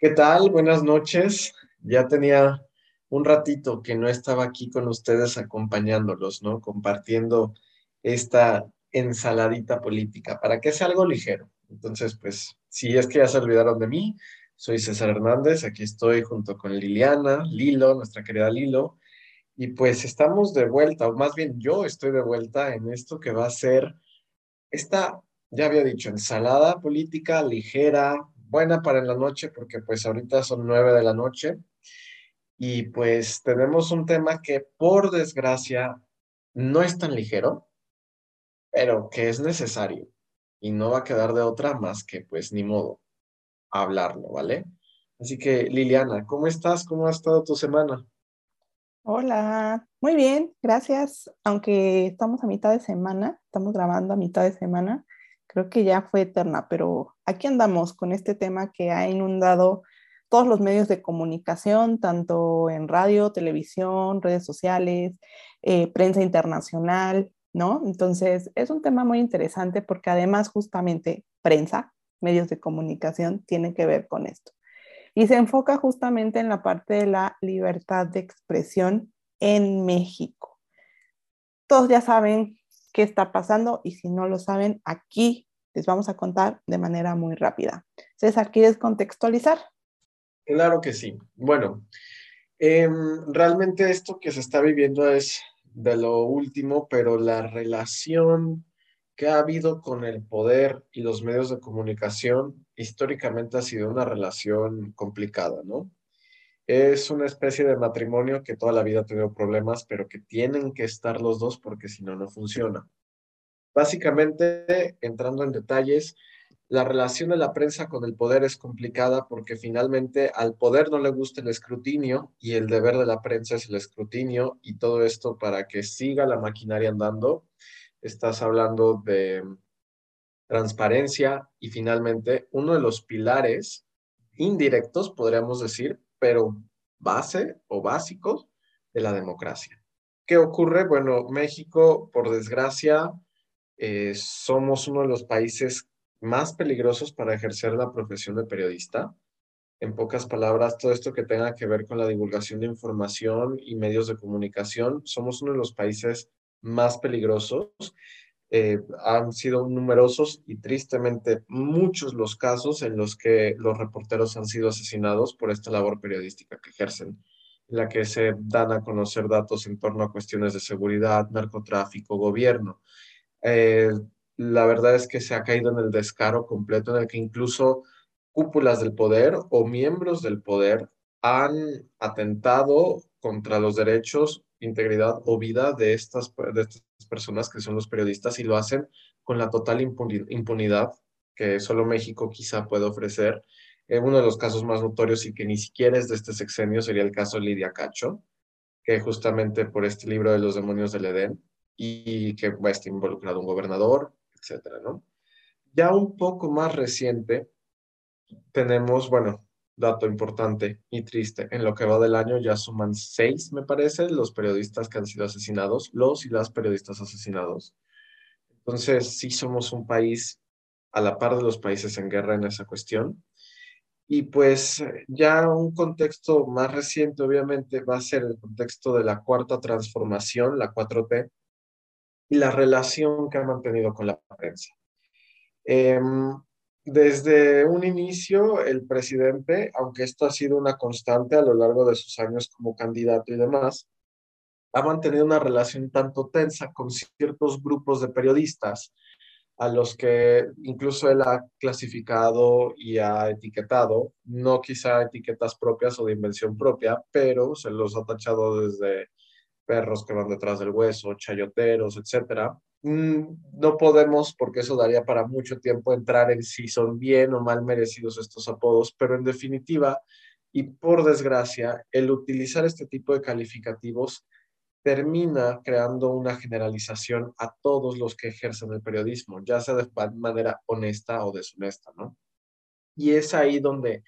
¿Qué tal? Buenas noches. Ya tenía un ratito que no estaba aquí con ustedes acompañándolos, ¿no? Compartiendo esta ensaladita política para que sea algo ligero. Entonces, pues, si es que ya se olvidaron de mí, soy César Hernández, aquí estoy junto con Liliana, Lilo, nuestra querida Lilo, y pues estamos de vuelta, o más bien yo estoy de vuelta en esto que va a ser esta, ya había dicho, ensalada política ligera, buena para la noche, porque pues ahorita son nueve de la noche, y pues tenemos un tema que por desgracia no es tan ligero, pero que es necesario y no va a quedar de otra más que pues ni modo hablarlo, ¿vale? Así que Liliana, ¿cómo estás? ¿Cómo ha estado tu semana? Hola, muy bien, gracias. Aunque estamos a mitad de semana, estamos grabando a mitad de semana, creo que ya fue eterna, pero aquí andamos con este tema que ha inundado todos los medios de comunicación, tanto en radio, televisión, redes sociales, eh, prensa internacional, ¿no? Entonces, es un tema muy interesante porque además justamente prensa, medios de comunicación, tiene que ver con esto. Y se enfoca justamente en la parte de la libertad de expresión en México. Todos ya saben qué está pasando y si no lo saben, aquí les vamos a contar de manera muy rápida. César, ¿quieres contextualizar? Claro que sí. Bueno, em, realmente esto que se está viviendo es de lo último, pero la relación que ha habido con el poder y los medios de comunicación históricamente ha sido una relación complicada, ¿no? Es una especie de matrimonio que toda la vida ha tenido problemas, pero que tienen que estar los dos porque si no, no funciona. Básicamente, entrando en detalles, la relación de la prensa con el poder es complicada porque finalmente al poder no le gusta el escrutinio y el deber de la prensa es el escrutinio y todo esto para que siga la maquinaria andando. Estás hablando de transparencia y finalmente uno de los pilares indirectos, podríamos decir, pero base o básicos de la democracia. ¿Qué ocurre? Bueno, México, por desgracia, eh, somos uno de los países más peligrosos para ejercer la profesión de periodista. En pocas palabras, todo esto que tenga que ver con la divulgación de información y medios de comunicación, somos uno de los países más peligrosos. Eh, han sido numerosos y tristemente muchos los casos en los que los reporteros han sido asesinados por esta labor periodística que ejercen, en la que se dan a conocer datos en torno a cuestiones de seguridad, narcotráfico, gobierno. Eh, la verdad es que se ha caído en el descaro completo en el que incluso cúpulas del poder o miembros del poder han atentado contra los derechos, integridad o vida de estas, de estas personas que son los periodistas y lo hacen con la total impunidad que solo México quizá puede ofrecer. Eh, uno de los casos más notorios y que ni siquiera es de este sexenio sería el caso Lidia Cacho, que justamente por este libro de los demonios del Edén y que va a estar involucrado un gobernador, etcétera, ¿no? Ya un poco más reciente tenemos, bueno, dato importante y triste, en lo que va del año ya suman seis, me parece, los periodistas que han sido asesinados, los y las periodistas asesinados. Entonces, sí somos un país a la par de los países en guerra en esa cuestión. Y pues ya un contexto más reciente, obviamente, va a ser el contexto de la cuarta transformación, la 4T, y la relación que ha mantenido con la prensa. Em, desde un inicio, el presidente, aunque esto ha sido una constante a lo largo de sus años como candidato y demás, ha mantenido una relación tanto tensa con ciertos grupos de periodistas, a los que incluso él ha clasificado y ha etiquetado, no quizá etiquetas propias o de invención propia, pero se los ha tachado desde perros que van detrás del hueso, chayoteros, etcétera. Mm, no podemos, porque eso daría para mucho tiempo, entrar en si son bien o mal merecidos estos apodos, pero en definitiva, y por desgracia, el utilizar este tipo de calificativos termina creando una generalización a todos los que ejercen el periodismo, ya sea de manera honesta o deshonesta, ¿no? Y es ahí donde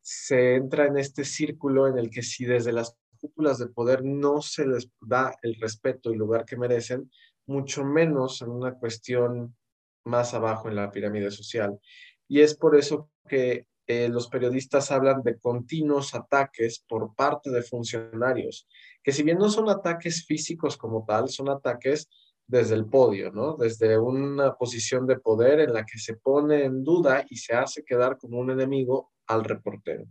se entra en este círculo en el que si desde las cúpulas de poder no se les da el respeto y lugar que merecen, mucho menos en una cuestión más abajo en la pirámide social. Y es por eso que eh, los periodistas hablan de continuos ataques por parte de funcionarios, que si bien no son ataques físicos como tal, son ataques desde el podio, ¿no? Desde una posición de poder en la que se pone en duda y se hace quedar como un enemigo al reportero.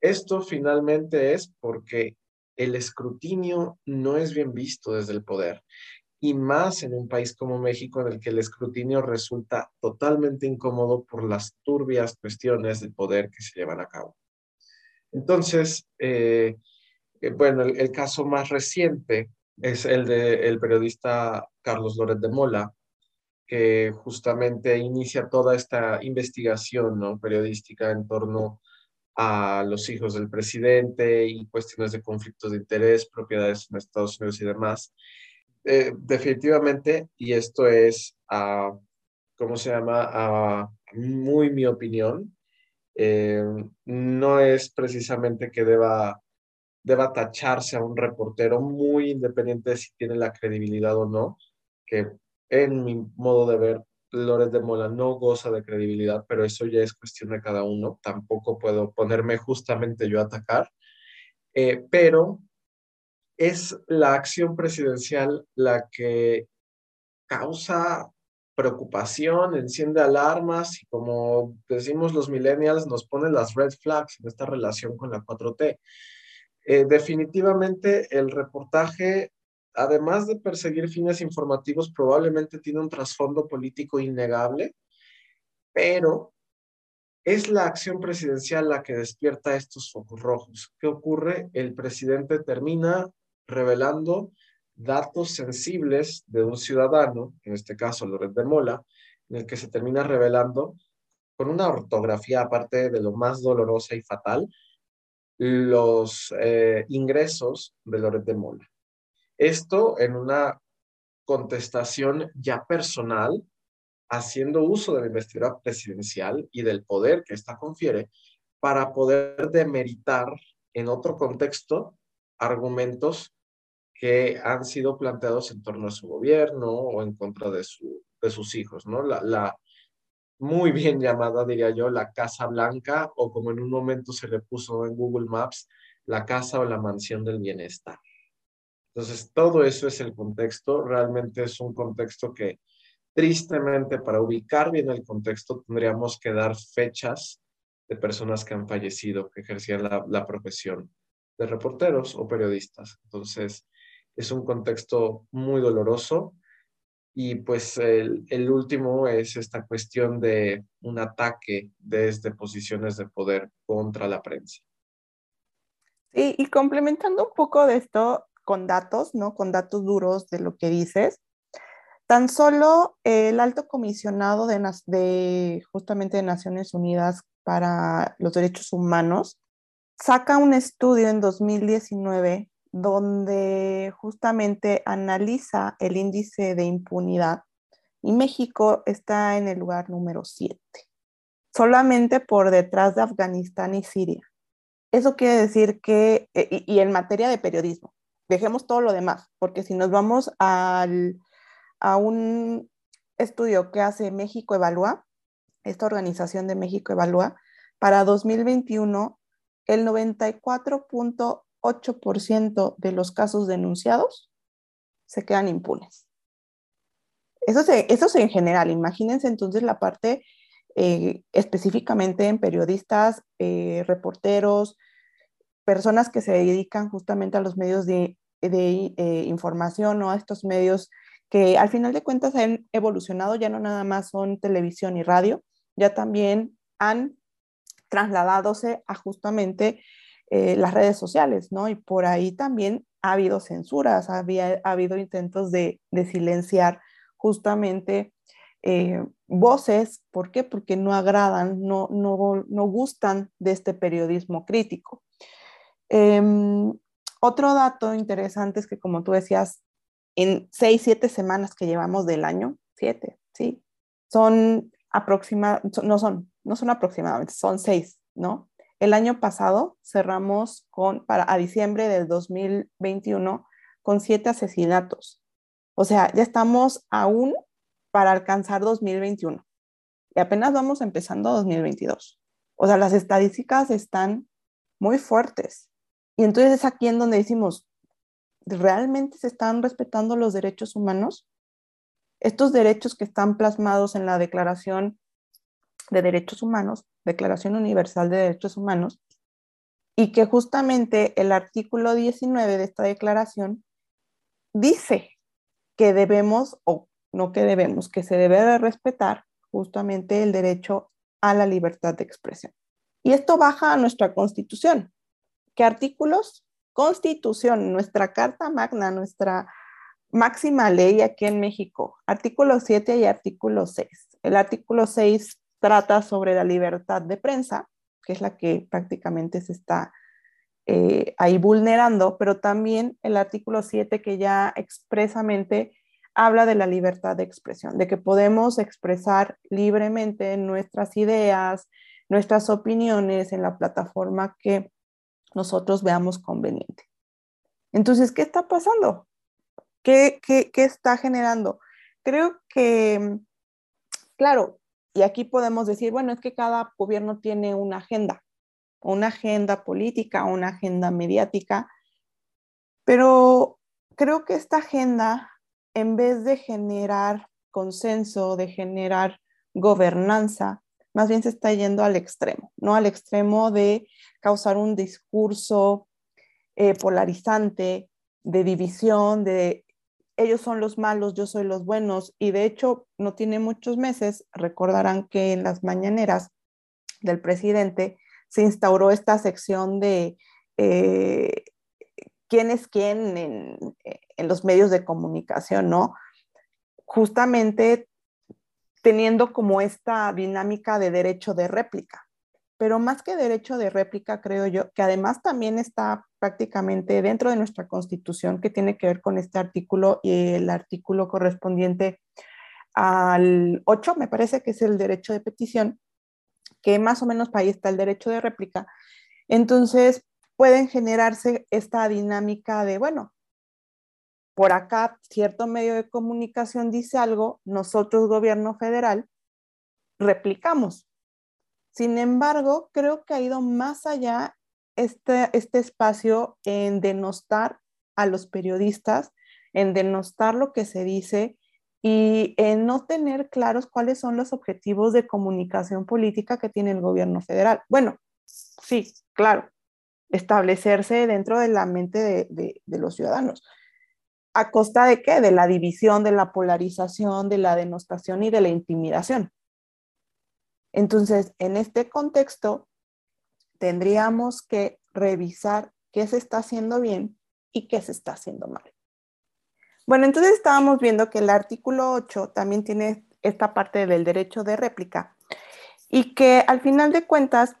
Esto finalmente es porque el escrutinio no es bien visto desde el poder y más en un país como México en el que el escrutinio resulta totalmente incómodo por las turbias cuestiones de poder que se llevan a cabo. Entonces, eh, eh, bueno, el, caso más reciente es el del periodista Carlos Loret de Mola, que justamente inicia toda esta investigación ¿no? periodística en torno a los hijos del presidente y cuestiones de conflictos de interés, propiedades en Estados Unidos y demás. Eh, definitivamente, y esto es, uh, ¿cómo se llama? muy mi opinión, eh, no es precisamente que deba, deba tacharse a un reportero muy independiente de si tiene la credibilidad o no, que en mi modo de ver, Lores de Mola no goza de credibilidad, pero eso ya es cuestión de cada uno. Tampoco puedo ponerme justamente yo a atacar. Eh, pero es la acción presidencial la que causa preocupación, enciende alarmas y como decimos los millennials, nos pone las red flags en esta relación con la 4T. Eh, definitivamente el reportaje, además de perseguir fines informativos, probablemente tiene un trasfondo político innegable, pero es la acción presidencial la que despierta estos focos rojos. ¿Qué ocurre? El presidente termina revelando datos sensibles de un ciudadano, en este caso Loret de Mola, en el que se termina revelando con una ortografía aparte de lo más dolorosa y fatal, los eh, ingresos de Loret de Mola. Esto en una contestación ya personal, haciendo uso de la investidura presidencial y del poder que ésta confiere para poder demeritar en otro contexto argumentos que han sido planteados en torno a su gobierno o en contra de, su, de sus hijos, ¿no? La, la, muy bien llamada, diría yo, la Casa Blanca, o como en un momento se le puso en Google Maps, la casa o la mansión del bienestar. Entonces, todo eso es el contexto, realmente es un contexto que tristemente para ubicar bien el contexto tendríamos que dar fechas de personas que han fallecido, que ejercían la, la profesión de reporteros o periodistas. Entonces, es un contexto muy doloroso. Y pues el, el, último es esta cuestión de un ataque desde posiciones de poder contra la prensa. Sí, y complementando un poco de esto con datos, ¿no? Con datos duros de lo que dices, tan solo el alto comisionado de, justamente de Naciones Unidas para los Derechos Humanos saca un estudio en 2019 donde justamente analiza el índice de impunidad y México está en el lugar número 7, solamente por detrás de Afganistán y Siria. Eso quiere decir que, eh, y, en materia de periodismo, dejemos todo lo demás, porque si nos vamos al, a un estudio que hace México Evalúa, esta organización de México Evalúa, para 2021 el 94.8% de los casos denunciados se quedan impunes. Eso es, eso es en general. Imagínense entonces la parte eh, específicamente en periodistas, eh, reporteros, personas que se dedican justamente a los medios de, de eh, información o a estos medios que al final de cuentas han evolucionado, ya no nada más son televisión y radio, ya también han trasladadose a justamente eh, las redes sociales, ¿no? Y por ahí también ha habido censuras, había, ha habido intentos de, silenciar justamente eh, voces, ¿por qué? Porque no agradan, no, no, no gustan de este periodismo crítico. Em, otro dato interesante es que, como tú decías, en seis, siete semanas que llevamos del año, siete, sí, son aproximadamente, no son, no son aproximadamente, son seis, ¿no? El año pasado cerramos con, para, a diciembre del 2021 con siete asesinatos. O sea, ya estamos aún para alcanzar 2021 y apenas vamos empezando 2022. O sea, las estadísticas están muy fuertes. Y entonces es aquí en donde decimos, ¿realmente se están respetando los derechos humanos? Estos derechos que están plasmados en la Declaración de Derechos Humanos, Declaración Universal de Derechos Humanos, y que justamente el artículo 19 de esta declaración dice que debemos, o no que debemos, que se debe de respetar justamente el derecho a la libertad de expresión. Y esto baja a nuestra constitución. ¿Qué artículos? Constitución, nuestra Carta Magna, nuestra máxima ley aquí en México, artículo 7 y artículo 6. El artículo 6 trata sobre la libertad de prensa, que es la que prácticamente se está eh, ahí vulnerando, pero también el artículo 7 que ya expresamente habla de la libertad de expresión, de que podemos expresar libremente nuestras ideas, nuestras opiniones en la plataforma que nosotros veamos conveniente. Entonces, ¿qué está pasando? ¿Qué, qué, qué está generando? Creo que, claro, y aquí podemos decir, bueno, es que cada gobierno tiene una agenda, una agenda política, una agenda mediática, pero creo que esta agenda, en vez de generar consenso, de generar gobernanza, más bien se está yendo al extremo, ¿no? Al extremo de causar un discurso eh, polarizante, de división, de ellos son los malos, yo soy los buenos. Y de hecho, no tiene muchos meses, recordarán que en las mañaneras del presidente se instauró esta sección de eh, quién es quién en, en, los medios de comunicación, ¿no? Justamente teniendo como esta dinámica de derecho de réplica. Pero más que derecho de réplica, creo yo, que además también está prácticamente dentro de nuestra constitución que tiene que ver con este artículo y el artículo correspondiente al 8, me parece que es el derecho de petición, que más o menos ahí está el derecho de réplica. Entonces, pueden generarse esta dinámica de, bueno, por acá cierto medio de comunicación dice algo, nosotros, gobierno federal, replicamos. Sin embargo, creo que ha ido más allá este, este espacio en denostar a los periodistas, en denostar lo que se dice y en no tener claros cuáles son los objetivos de comunicación política que tiene el gobierno federal. Bueno, sí, claro, establecerse dentro de la mente de, de los ciudadanos. ¿A costa de qué? De la división, de la polarización, de la denostación y de la intimidación. Entonces, en este contexto, tendríamos que revisar qué se está haciendo bien y qué se está haciendo mal. Bueno, entonces estábamos viendo que el artículo 8 también tiene esta parte del derecho de réplica y que al final de cuentas,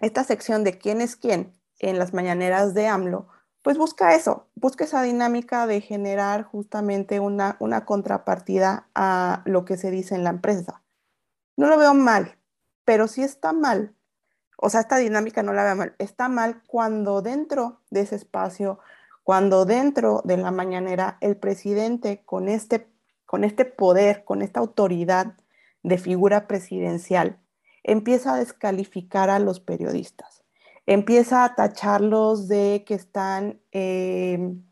esta sección de quién es quién en las mañaneras de AMLO, pues busca eso, busca esa dinámica de generar justamente una, una contrapartida a lo que se dice en la empresa. No lo veo mal, pero sí está mal o sea, esta dinámica no la veo mal, está mal cuando dentro de ese espacio, cuando dentro de la mañanera el presidente con este, con este poder, con esta autoridad de figura presidencial, empieza a descalificar a los periodistas, empieza a tacharlos de que están em,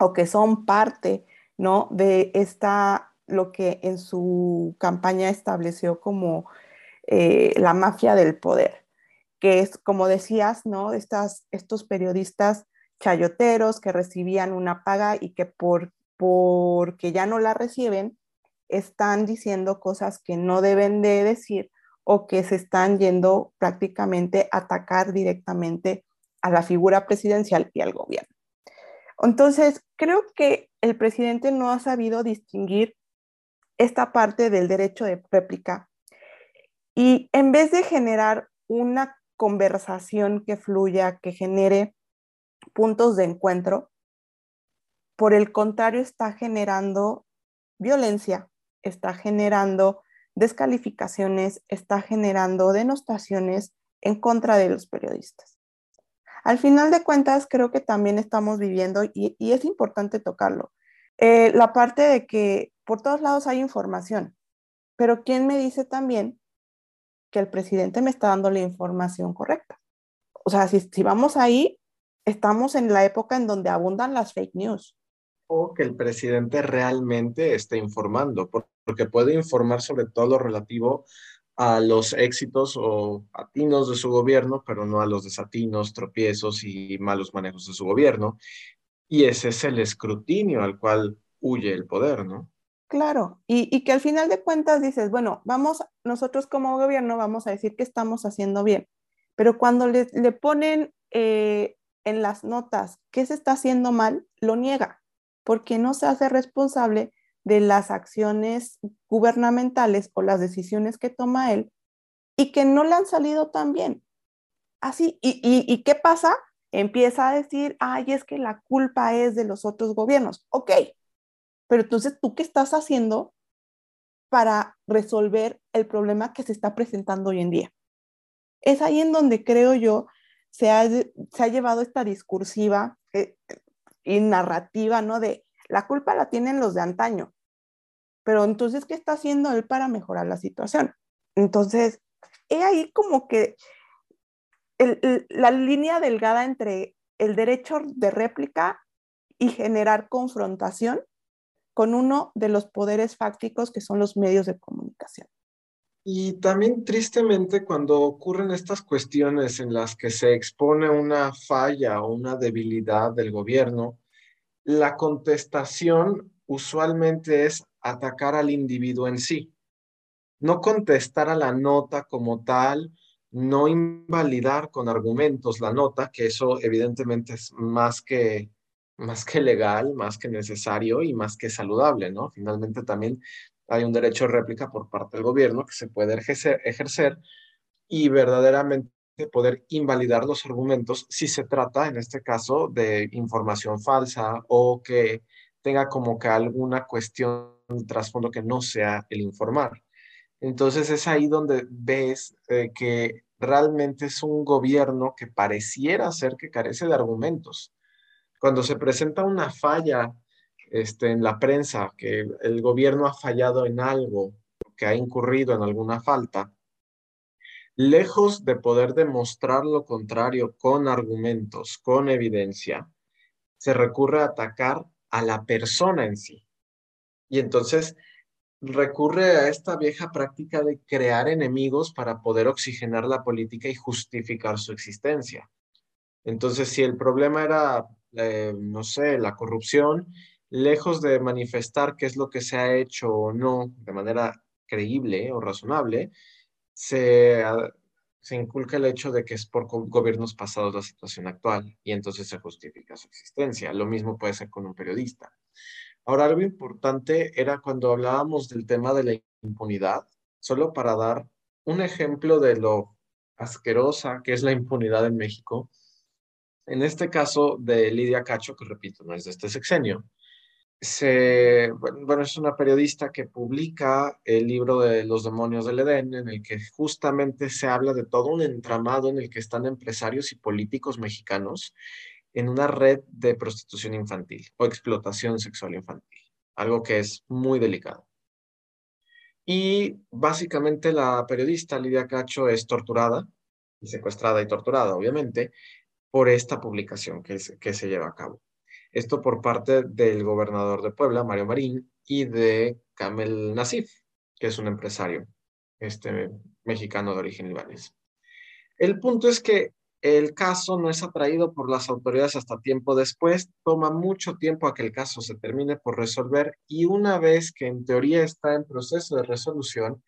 o que son parte, ¿no? De esta, lo que en su campaña estableció como eh, la mafia del poder que es, como decías, ¿no? Estas, estos periodistas chayoteros que recibían una paga y que por, porque ya no la reciben, están diciendo cosas que no deben de decir o que se están yendo prácticamente a atacar directamente a la figura presidencial y al gobierno. Entonces, creo que el presidente no ha sabido distinguir esta parte del derecho de réplica y en vez de generar una conversación que fluya, que genere puntos de encuentro. Por el contrario, está generando violencia, está generando descalificaciones, está generando denostaciones en contra de los periodistas. Al final de cuentas, creo que también estamos viviendo, y, es importante tocarlo, eh, la parte de que por todos lados hay información, pero ¿quién me dice también que el presidente me está dando la información correcta. O sea, si, si vamos ahí, estamos en la época en donde abundan las fake news. O que el presidente realmente esté informando, porque puede informar sobre todo lo relativo a los éxitos o atinos de su gobierno, pero no a los desatinos, tropiezos y malos manejos de su gobierno. Y ese es el escrutinio al cual huye el poder, ¿no? Claro, y, que al final de cuentas dices, bueno, vamos, nosotros como gobierno vamos a decir que estamos haciendo bien, pero cuando le, le ponen eh, en las notas qué se está haciendo mal, lo niega, porque no se hace responsable de las acciones gubernamentales o las decisiones que toma él y que no le han salido tan bien. Así, ¿y, y, qué pasa? Empieza a decir, ay, es que la culpa es de los otros gobiernos. Ok, pero entonces, ¿tú qué estás haciendo para resolver el problema que se está presentando hoy en día? Es ahí en donde creo yo se ha, se ha llevado esta discursiva eh, y narrativa, ¿no? De la culpa la tienen los de antaño, pero entonces, ¿qué está haciendo él para mejorar la situación? Entonces, he ahí como que la línea delgada entre el derecho de réplica y generar confrontación con uno de los poderes fácticos que son los medios de comunicación. Y también tristemente cuando ocurren estas cuestiones en las que se expone una falla o una debilidad del gobierno, la contestación usualmente es atacar al individuo en sí, no contestar a la nota como tal, no invalidar con argumentos la nota, que eso evidentemente es más que, más que legal, más que necesario y más que saludable, ¿no? Finalmente también hay un derecho de réplica por parte del gobierno que se puede ejercer, y verdaderamente poder invalidar los argumentos si se trata, en este caso, de información falsa o que tenga como que alguna cuestión de trasfondo que no sea el informar. Entonces es ahí donde ves eh, que realmente es un gobierno que pareciera ser que carece de argumentos. Cuando se presenta una falla este, en la prensa, que el gobierno ha fallado en algo, que ha incurrido en alguna falta, lejos de poder demostrar lo contrario con argumentos, con evidencia, se recurre a atacar a la persona en sí. Y entonces recurre a esta vieja práctica de crear enemigos para poder oxigenar la política y justificar su existencia. Entonces, si el problema era, eh, no sé, la corrupción, lejos de manifestar qué es lo que se ha hecho o no de manera creíble o razonable, se, se inculca el hecho de que es por gobiernos pasados la situación actual y entonces se justifica su existencia. Lo mismo puede ser con un periodista. Ahora, algo importante era cuando hablábamos del tema de la impunidad, solo para dar un ejemplo de lo asquerosa que es la impunidad en México. En este caso de Lidia Cacho, que repito, no es de este sexenio, se, bueno, es una periodista que publica el libro de Los demonios del Edén, en el que justamente se habla de todo un entramado en el que están empresarios y políticos mexicanos en una red de prostitución infantil o explotación sexual infantil, algo que es muy delicado. Y básicamente la periodista Lidia Cacho es torturada, y secuestrada y torturada, obviamente, por esta publicación que, que se lleva a cabo. Esto por parte del gobernador de Puebla, Mario Marín, y de Kamel Nasif, que es un empresario este, mexicano de origen libanés. El punto es que el caso no es atraído por las autoridades hasta tiempo después, toma mucho tiempo a que el caso se termine por resolver y una vez que en teoría está en proceso de resolución,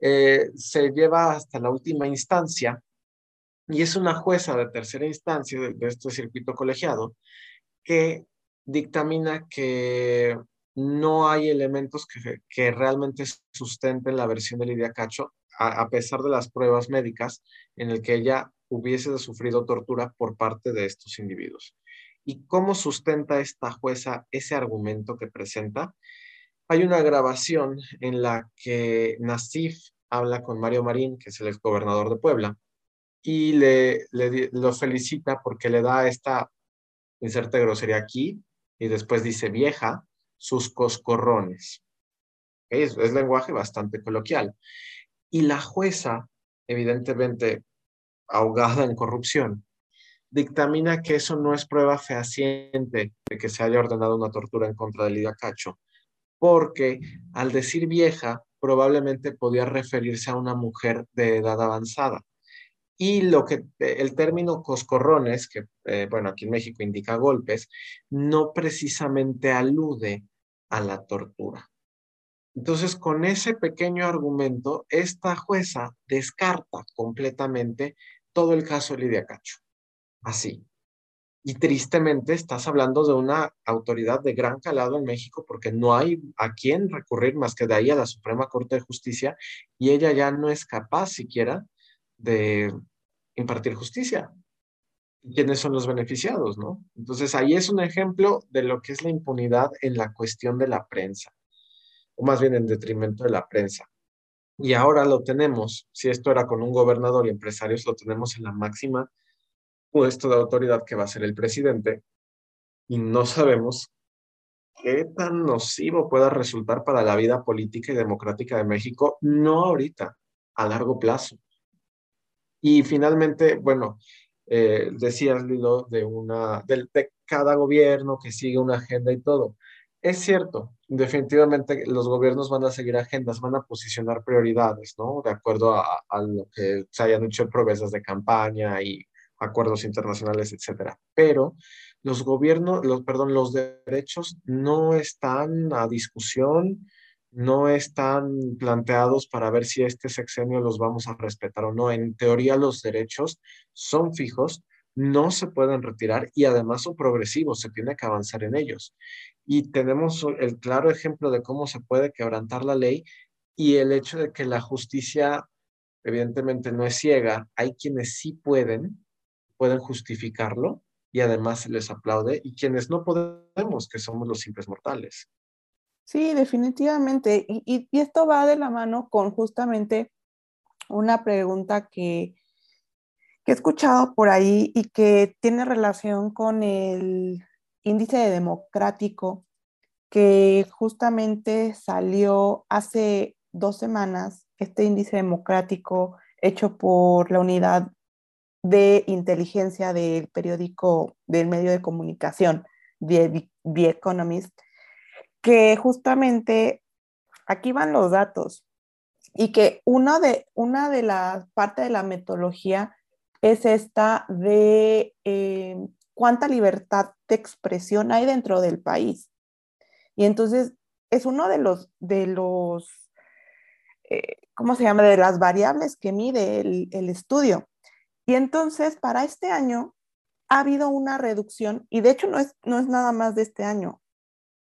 eh, se lleva hasta la última instancia y es una jueza de tercera instancia de este circuito colegiado que dictamina que no hay elementos que, que realmente sustenten la versión de Lidia Cacho, a, pesar de las pruebas médicas en el que ella hubiese sufrido tortura por parte de estos individuos. ¿Y cómo sustenta esta jueza ese argumento que presenta? Hay una grabación en la que Nasif habla con Mario Marín, que es el exgobernador de Puebla, y le, le, lo felicita porque le da esta inserte grosería aquí y después dice vieja, sus coscorrones. Es, es lenguaje bastante coloquial. Y la jueza evidentemente ahogada en corrupción, dictamina que eso no es prueba fehaciente de que se haya ordenado una tortura en contra de Lidia Cacho, porque al decir vieja, probablemente podía referirse a una mujer de edad avanzada. Y lo que el término coscorrones, que eh, bueno, aquí en México indica golpes, no precisamente alude a la tortura. Entonces, con ese pequeño argumento, esta jueza descarta completamente todo el caso de Lidia Cacho. Así. Y tristemente estás hablando de una autoridad de gran calado en México porque no hay a quién recurrir más que de ahí a la Suprema Corte de Justicia y ella ya no es capaz siquiera de impartir justicia. ¿Quiénes son los beneficiados, no? Entonces ahí es un ejemplo de lo que es la impunidad en la cuestión de la prensa, o más bien en detrimento de la prensa. Y ahora lo tenemos, si esto era con un gobernador y empresarios, lo tenemos en la máxima puesto de autoridad que va a ser el presidente y no sabemos qué tan nocivo pueda resultar para la vida política y democrática de México, no ahorita, a largo plazo. Y finalmente, bueno, eh, decías, Lilo, de, una, de, de cada gobierno que sigue una agenda y todo. Es cierto, definitivamente los gobiernos van a seguir agendas, van a posicionar prioridades, ¿no? De acuerdo a, a lo que se hayan hecho promesas de campaña y acuerdos internacionales, etcétera. Pero los gobiernos, los, perdón, los derechos no están a discusión, no están planteados para ver si este sexenio los vamos a respetar o no. En teoría los derechos son fijos, no se pueden retirar y además son progresivos, se tiene que avanzar en ellos. Y tenemos el claro ejemplo de cómo se puede quebrantar la ley y el hecho de que la justicia evidentemente no es ciega, hay quienes sí pueden pueden justificarlo y además se les aplaude y quienes no podemos, que somos los simples mortales. Sí, definitivamente. Y, esto va de la mano con justamente una pregunta que, que he escuchado por ahí y que tiene relación con el índice democrático que justamente salió hace dos semanas, este índice democrático hecho por la unidad de inteligencia del periódico, del medio de comunicación, The, Economist, que justamente aquí van los datos y que una de, una de las partes de la metodología es esta de eh, cuánta libertad de expresión hay dentro del país. Y entonces es uno de los, de los eh, ¿cómo se llama? De las variables que mide el, el estudio. Y entonces, para este año ha habido una reducción, y de hecho no es, no es nada más de este año.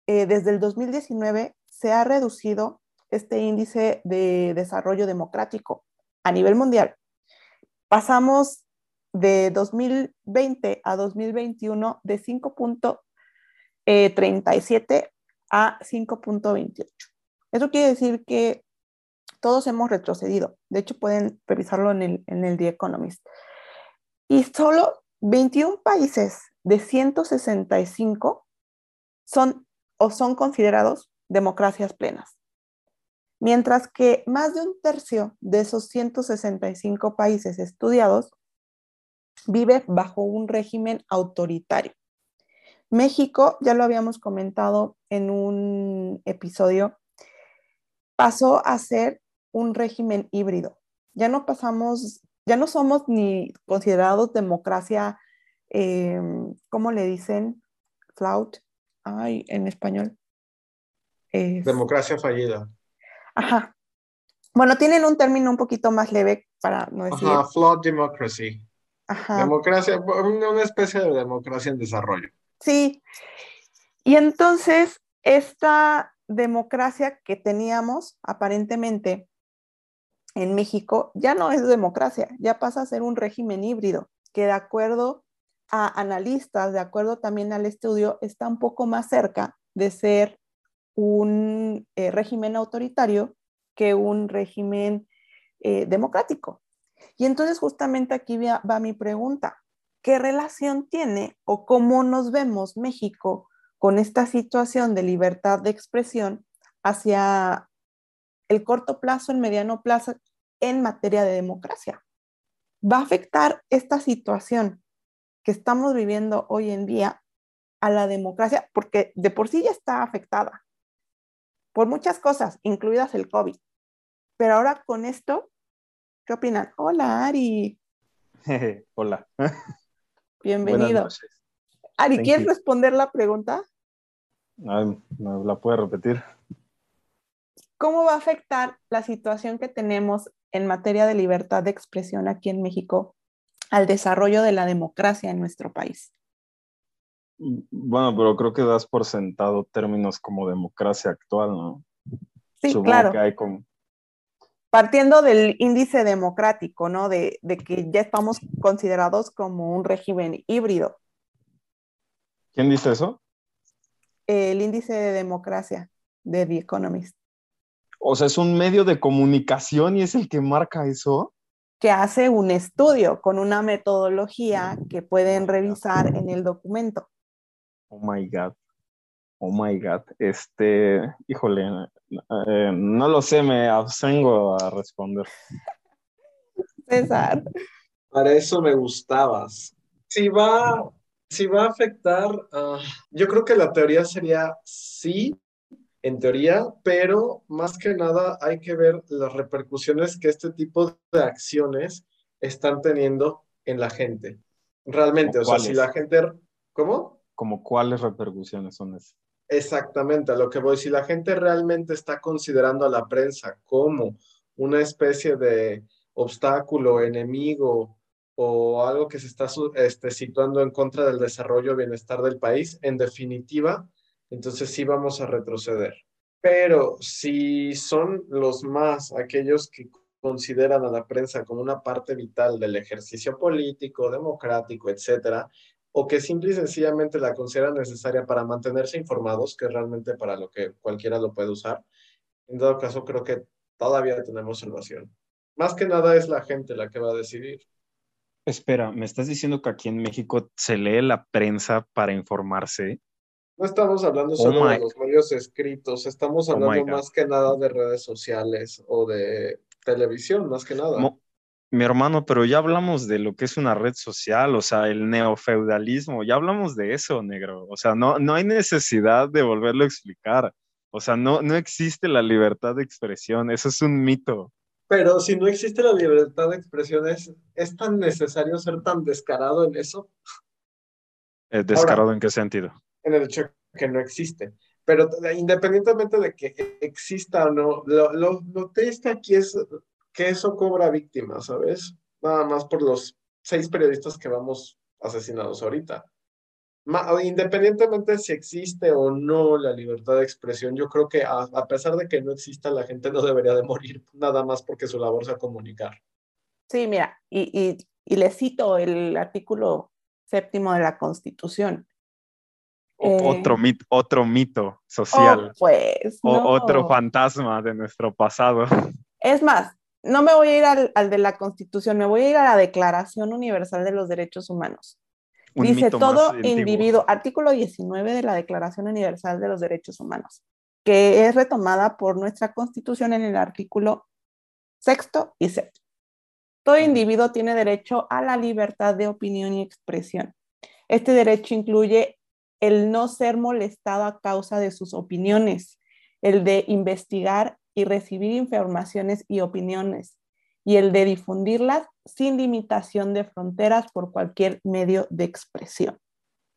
Eh, desde el 2019 se ha reducido este índice de desarrollo democrático a nivel mundial. Pasamos de 2020 a 2021 de 5.37 a 5.28. Eso quiere decir que todos hemos retrocedido. De hecho, pueden revisarlo en el, en el The Economist. Y solo 21 países de 165 son o son considerados democracias plenas. Mientras que más de un tercio de esos 165 países estudiados vive bajo un régimen autoritario. México, ya lo habíamos comentado en un episodio, pasó a ser un régimen híbrido. Ya no pasamos ya no somos ni considerados democracia, eh, ¿cómo le dicen? Flout, ay, en español. Democracia fallida. Ajá. Bueno, tienen un término un poquito más leve para no decir. Ajá, flawed democracy. Ajá. Democracia, una especie de democracia en desarrollo. Sí. Y entonces, esta democracia que teníamos aparentemente en México ya no es democracia, ya pasa a ser un régimen híbrido, que de acuerdo a analistas, de acuerdo también al estudio, está un poco más cerca de ser un eh, régimen autoritario que un régimen eh, democrático. Y entonces justamente aquí va, va mi pregunta. ¿Qué relación tiene o cómo nos vemos México con esta situación de libertad de expresión hacia el corto plazo, el mediano plazo en materia de democracia. Va a afectar esta situación que estamos viviendo hoy en día a la democracia, porque de por sí ya está afectada por muchas cosas, incluidas el COVID. Pero ahora con esto, ¿qué opinan? Hola, Ari. Hola. Bienvenido. Ari, ¿quieres responder la pregunta? ¿Me la puede repetir? ¿Cómo va a afectar la situación que tenemos en materia de libertad de expresión aquí en México al desarrollo de la democracia en nuestro país? Bueno, pero creo que das por sentado términos como democracia actual, ¿no? Sí, claro. Partiendo del índice democrático, ¿no? De, de, que ya estamos considerados como un régimen híbrido. ¿Quién dice eso? El índice de democracia de The Economist. O sea, es un medio de comunicación y es el que marca eso que hace un estudio con una metodología que pueden revisar en el documento. Oh my God. Oh my God. Este, híjole, eh, no lo sé, me abstengo a responder. César. Para eso me gustabas. Si va, si va a afectar, ah, yo creo que la teoría sería sí, en teoría, pero más que nada hay que ver las repercusiones que este tipo de acciones están teniendo en la gente. Realmente, o sea, si la gente... ¿Cómo? Como cuáles repercusiones son esas. Exactamente, a lo que voy. Si la gente realmente está considerando a la prensa como una especie de obstáculo, enemigo o algo que se está este, situando en contra del desarrollo y bienestar del país, en definitiva, entonces sí vamos a retroceder. Pero si son los más aquellos que consideran a la prensa como una parte vital del ejercicio político, democrático, etcétera, o que simple y sencillamente la consideran necesaria para mantenerse informados, que es realmente para lo que cualquiera lo puede usar, en todo caso creo que todavía tenemos salvación. Más que nada es la gente la que va a decidir. Espera, ¿me estás diciendo que aquí en México se lee la prensa para informarse? No estamos hablando oh solo de los medios escritos, estamos oh hablando más que nada de redes sociales o de televisión, más que nada. mi hermano, pero ya hablamos de lo que es una red social, o sea, el neofeudalismo, ya hablamos de eso, negro. O sea, no, no hay necesidad de volverlo a explicar. O sea, no, no existe la libertad de expresión, eso es un mito. Pero si no existe la libertad de expresión, ¿es, ¿es tan necesario ser tan descarado en eso? Eh, ¿Descarado en qué sentido? En el hecho que no existe. Pero independientemente de que exista o no, lo, lo, triste aquí es que eso cobra víctimas, ¿sabes? Nada más por los seis periodistas que vamos asesinados ahorita. independientemente si existe o no la libertad de expresión, yo creo que a, a, pesar de que no exista, la gente no debería de morir nada más porque su labor sea comunicar. Sí, mira, y, y, y le cito el artículo séptimo de la Constitución. Eh, otro, mito, otro mito social. Oh, pues. O otro fantasma de nuestro pasado. Es más, no me voy a ir al, de la Constitución, me voy a ir a la Declaración Universal de los Derechos Humanos. Dice todo individuo, artículo 19 de la Declaración Universal de los Derechos Humanos, que es retomada por nuestra Constitución en el artículo sexto y séptimo. Todo individuo tiene derecho a la libertad de opinión y expresión. Este derecho incluye el no ser molestado a causa de sus opiniones, el de investigar y recibir informaciones y opiniones, y el de difundirlas sin limitación de fronteras por cualquier medio de expresión.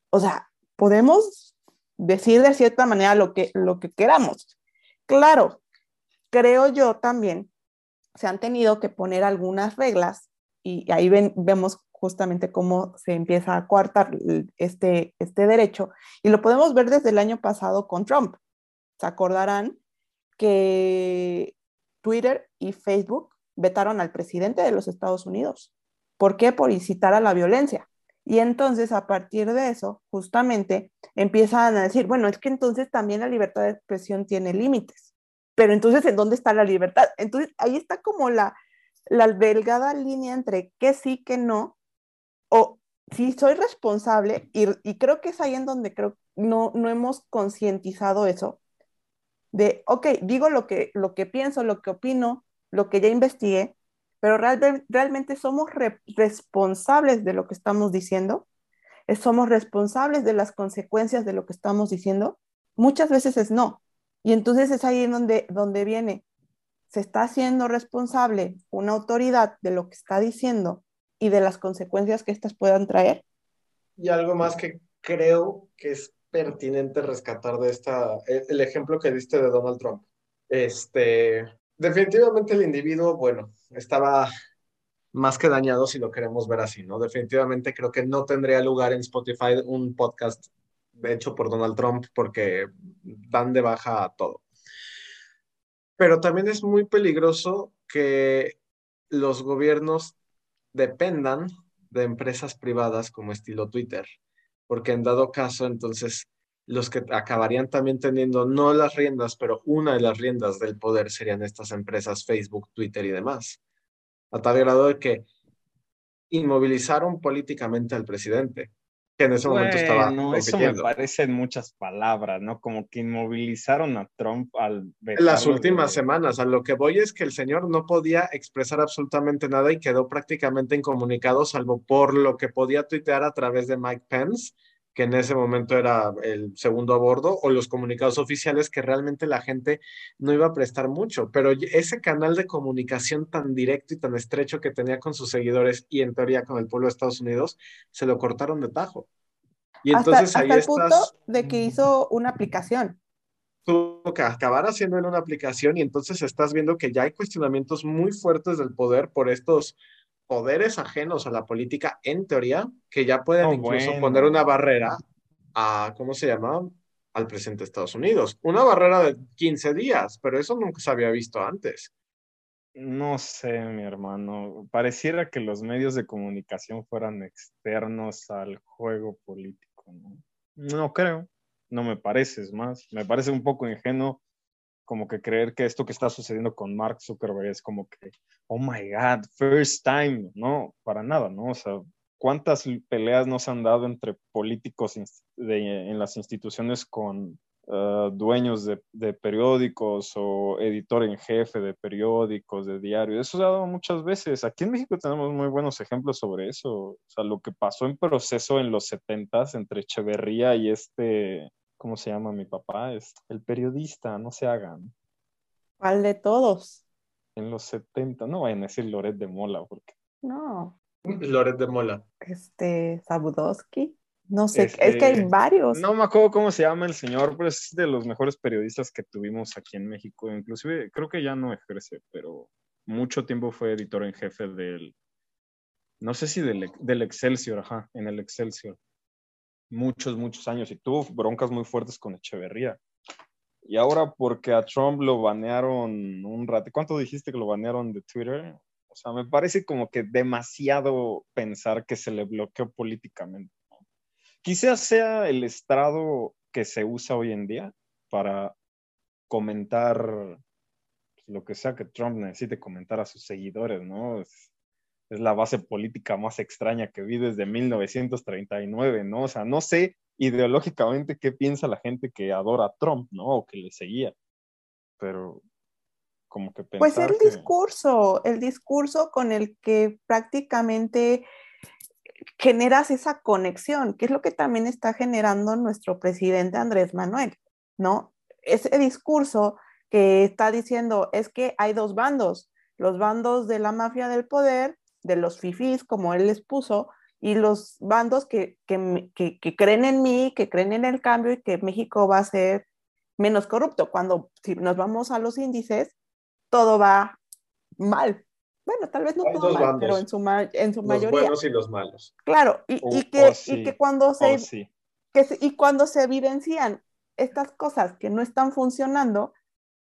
O sea, podemos decir de cierta manera lo que, lo que queramos. Claro, creo yo también, se han tenido que poner algunas reglas y ahí ven, vemos justamente cómo se empieza a coartar este, este derecho. Y lo podemos ver desde el año pasado con Trump. Se acordarán que Twitter y Facebook vetaron al presidente de los Estados Unidos. ¿Por qué? Por incitar a la violencia. Y entonces, a partir de eso, justamente empiezan a decir, bueno, es que entonces también la libertad de expresión tiene límites. Pero entonces, ¿en dónde está la libertad? Entonces, ahí está como la, la delgada línea entre qué sí, qué no, o si soy responsable, y, creo que es ahí en donde creo no, no hemos concientizado eso, de, ok, digo lo que, lo que pienso, lo que opino, lo que ya investigué, pero realmente somos responsables de lo que estamos diciendo, somos responsables de las consecuencias de lo que estamos diciendo. Muchas veces es no. Y entonces es ahí donde, donde viene, se está haciendo responsable una autoridad de lo que está diciendo y de las consecuencias que éstas puedan traer. Y algo más que creo que es pertinente rescatar de esta, el ejemplo que diste de Donald Trump. Este, definitivamente el individuo, bueno, estaba más que dañado si lo queremos ver así, ¿no? Definitivamente creo que no tendría lugar en Spotify un podcast hecho por Donald Trump porque dan de baja a todo. Pero también es muy peligroso que los gobiernos dependan de empresas privadas como estilo Twitter, porque en dado caso, entonces, los que acabarían también teniendo no las riendas, pero una de las riendas del poder serían estas empresas Facebook, Twitter y demás, a tal grado de que inmovilizaron políticamente al presidente en ese momento estaba. No, eso me parecen muchas palabras, ¿no? Como que inmovilizaron a Trump al. Las últimas semanas, a lo que voy es que el señor no podía expresar absolutamente nada y quedó prácticamente incomunicado, salvo por lo que podía tuitear a través de Mike Pence, que en ese momento era el segundo a bordo, o los comunicados oficiales que realmente la gente no iba a prestar mucho. Pero ese canal de comunicación tan directo y tan estrecho que tenía con sus seguidores y en teoría con el pueblo de Estados Unidos, se lo cortaron de tajo. Y entonces ahí hasta el punto de que hizo una aplicación. Tuvo que acabar haciendo una aplicación y entonces estás viendo que ya hay cuestionamientos muy fuertes del poder por estos poderes ajenos a la política, en teoría, que ya pueden incluso poner una barrera a, ¿cómo se llama? Al presidente de Estados Unidos. Una barrera de 15 días, pero eso nunca se había visto antes. No sé, mi hermano. Pareciera que los medios de comunicación fueran externos al juego político. No, no creo. No me parece, es más. Me parece un poco ingenuo como que creer que esto que está sucediendo con Mark Zuckerberg es como que, oh my God, first time, no, para nada, ¿no? O sea, ¿cuántas peleas nos han dado entre políticos en las instituciones con uh, dueños de, de, periódicos o editor en jefe de periódicos, de diarios? Eso se ha dado muchas veces. Aquí en México tenemos muy buenos ejemplos sobre eso. O sea, lo que pasó en proceso en los setentas entre Echeverría y este ¿cómo se llama mi papá? Es el periodista, no se hagan. ¿Cuál de todos? En los 70, no vayan a decir Loret de Mola, porque. No. Loret de Mola. Este, Sabudowski. No sé, es que hay este, varios. No me acuerdo cómo se llama el señor, pero es de los mejores periodistas que tuvimos aquí en México. Inclusive creo que ya no ejerce, pero mucho tiempo fue editor en jefe del, no sé si del, del Excelsior, ajá, en el Excelsior muchos, muchos años y tuvo broncas muy fuertes con Echeverría. Y ahora porque a Trump lo banearon un rato, ¿cuánto dijiste que lo banearon de Twitter? O sea, me parece como que demasiado pensar que se le bloqueó políticamente. Quizás sea el estrado que se usa hoy en día para comentar lo que sea que Trump necesite comentar a sus seguidores, ¿no? La base política más extraña que vi desde 1939, ¿no? O sea, no sé ideológicamente qué piensa la gente que adora a Trump, ¿no? O que le seguía, pero como que Pues el discurso, el discurso con el que prácticamente generas esa conexión, que es lo que también está generando nuestro presidente Andrés Manuel, ¿no? Ese discurso que está diciendo es que hay dos bandos, los bandos de la mafia del poder de los fifís, como él les puso, y los bandos que, creen en mí, que creen en el cambio y que México va a ser menos corrupto. Cuando si nos vamos a los índices, todo va mal. Bueno, tal vez no todo mal, pero en su, en su mayoría. Los buenos y los malos. Claro, y, oh, que, oh, y que, cuando se, oh, que, y cuando se evidencian estas cosas que no están funcionando,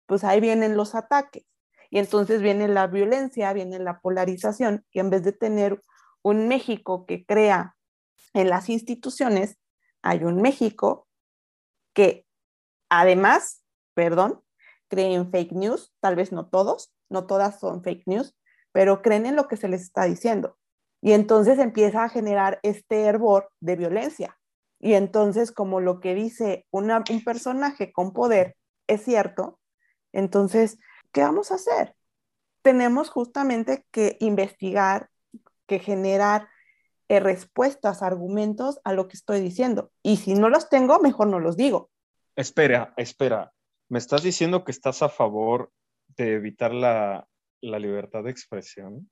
pues ahí vienen los ataques. Y entonces viene la violencia, viene la polarización, y en vez de tener un México que crea en las instituciones, hay un México que además, perdón, cree en fake news, tal vez no todos, no todas son fake news, pero creen en lo que se les está diciendo. Y entonces empieza a generar este hervor de violencia. Y entonces, como lo que dice un personaje con poder es cierto, entonces ¿qué vamos a hacer? tenemos justamente que investigar, que generar eh, respuestas, argumentos a lo que estoy diciendo. Y si no los tengo, mejor no los digo. Espera, espera. ¿Me estás diciendo que estás a favor de evitar la, la libertad de expresión?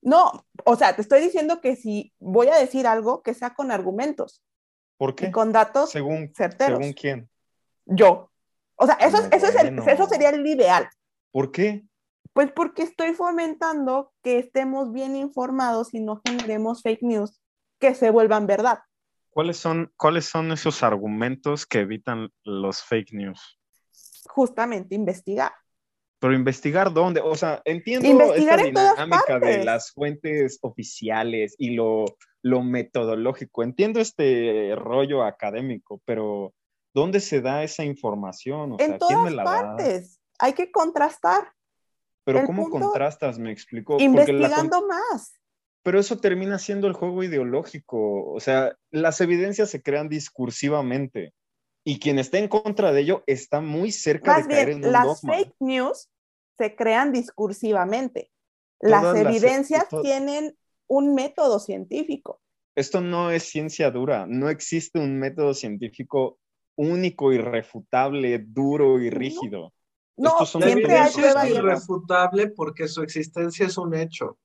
No, o sea, te estoy diciendo que si voy a decir algo, que sea con argumentos. ¿Por qué? Y con datos según, certeros. ¿Según quién? Yo. O sea, eso, No, eso, es el- eso sería el ideal. ¿Por qué? Pues porque estoy fomentando que estemos bien informados y no generemos fake news que se vuelvan verdad. ¿Cuáles son, ¿Cuáles son esos argumentos que evitan los fake news? Justamente investigar. Pero investigar dónde, o sea, entiendo Investigar esta en dinámica de las fuentes oficiales y lo, lo metodológico. Entiendo este rollo académico, pero ¿dónde se da esa información? O sea, en ¿quién me todas la da? partes. Hay que contrastar, Pero El ¿cómo contrastas? Me la con- investigando más. Pero eso termina siendo el juego ideológico. O sea, las evidencias se crean discursivamente. Y quien está en contra de ello está muy cerca Más de caer en un las dogma. fake news se crean discursivamente. Las Todas las- evidencias tienen un método científico. Esto no es ciencia dura. No existe un método científico único, irrefutable, duro y No. rígido. No, Estos son siempre hay prueba irrefutable porque su existencia es un hecho.